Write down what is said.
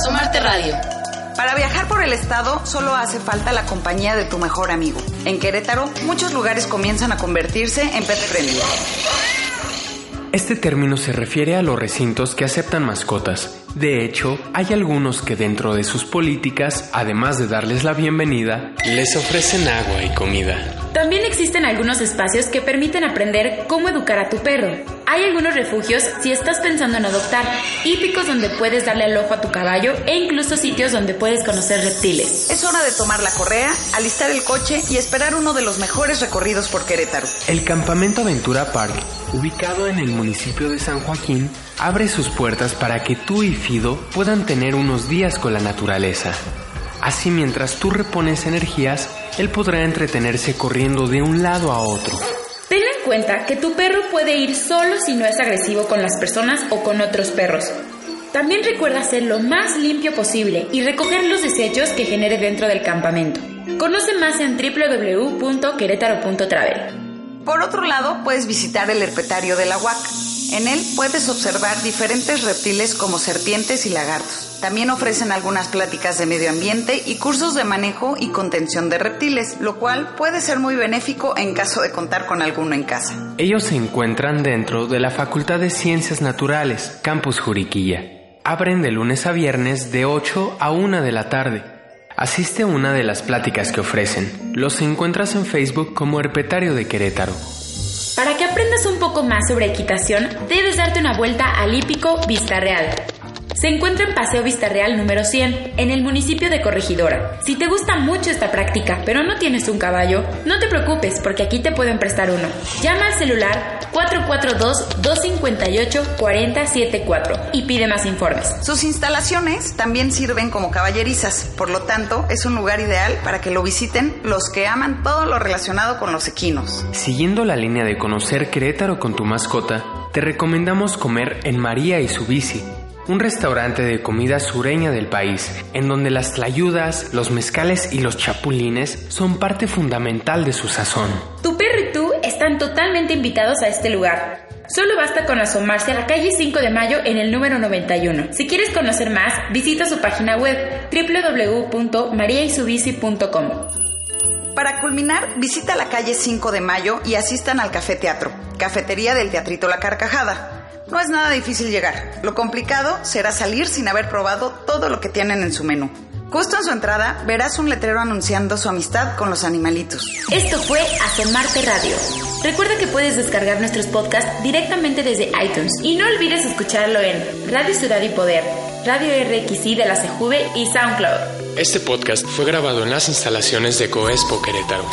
Asomarte Radio. Para viajar por el estado solo hace falta la compañía de tu mejor amigo. En Querétaro, muchos lugares comienzan a convertirse en pet friendly. Este término se refiere a los recintos que aceptan mascotas. De hecho, hay algunos que dentro de sus políticas, además de darles la bienvenida, les ofrecen agua y comida. También existen algunos espacios que permiten aprender cómo educar a tu perro. Hay algunos refugios si estás pensando en adoptar, hípicos donde puedes darle el ojo a tu caballo e incluso sitios donde puedes conocer reptiles. Es hora de tomar la correa, alistar el coche y esperar uno de los mejores recorridos por Querétaro. El Campamento Aventura Park, ubicado en el municipio de San Joaquín, abre sus puertas para que tú y Fido puedan tener unos días con la naturaleza. Así mientras tú repones energías, él podrá entretenerse corriendo de un lado a otro. Cuenta que tu perro puede ir solo si no es agresivo con las personas o con otros perros. También recuerda ser lo más limpio posible y recoger los desechos que genere dentro del campamento. Conoce más en www.querétaro.travel. Por otro lado, puedes visitar el herpetario de la UAC. En él puedes observar diferentes reptiles como serpientes y lagartos. También ofrecen algunas pláticas de medio ambiente y cursos de manejo y contención de reptiles, lo cual puede ser muy benéfico en caso de contar con alguno en casa. Ellos se encuentran dentro de la Facultad de Ciencias Naturales, Campus Juriquilla. Abren de lunes a viernes de 8 a 1 de la tarde. Asiste a una de las pláticas que ofrecen. Los encuentras en Facebook como Herpetario de Querétaro. Más sobre equitación, debes darte una vuelta al hípico Vista Real. Se encuentra en Paseo Vista Real número 100, en el municipio de Corregidora. Si te gusta mucho esta práctica, pero no tienes un caballo, no te preocupes porque aquí te pueden prestar uno. Llama al celular 442-258-4074 y pide más informes. Sus instalaciones también sirven como caballerizas, por lo tanto es un lugar ideal para que lo visiten los que aman todo lo relacionado con los equinos. Siguiendo la línea de conocer Querétaro con tu mascota, te recomendamos comer en María y su bici, un restaurante de comida sureña del país, en donde las tlayudas, los mezcales y los chapulines son parte fundamental de su sazón. Tu perro y tú están totalmente invitados a este lugar. Solo basta con asomarse a la calle 5 de Mayo en el número 91. Si quieres conocer más, visita su página web www.mariaisubici.com. Para culminar, visita la calle 5 de Mayo y asistan al Café Teatro, cafetería del Teatrito La Carcajada. No es nada difícil llegar. Lo complicado será salir sin haber probado todo lo que tienen en su menú. Justo en su entrada verás un letrero anunciando su amistad con los animalitos. Esto fue Asomarte Radio. Recuerda que puedes descargar nuestros podcasts directamente desde iTunes y no olvides escucharlo en Radio Ciudad y Poder, Radio RXI de la CJV y SoundCloud. Este podcast fue grabado en las instalaciones de Coespo Querétaro.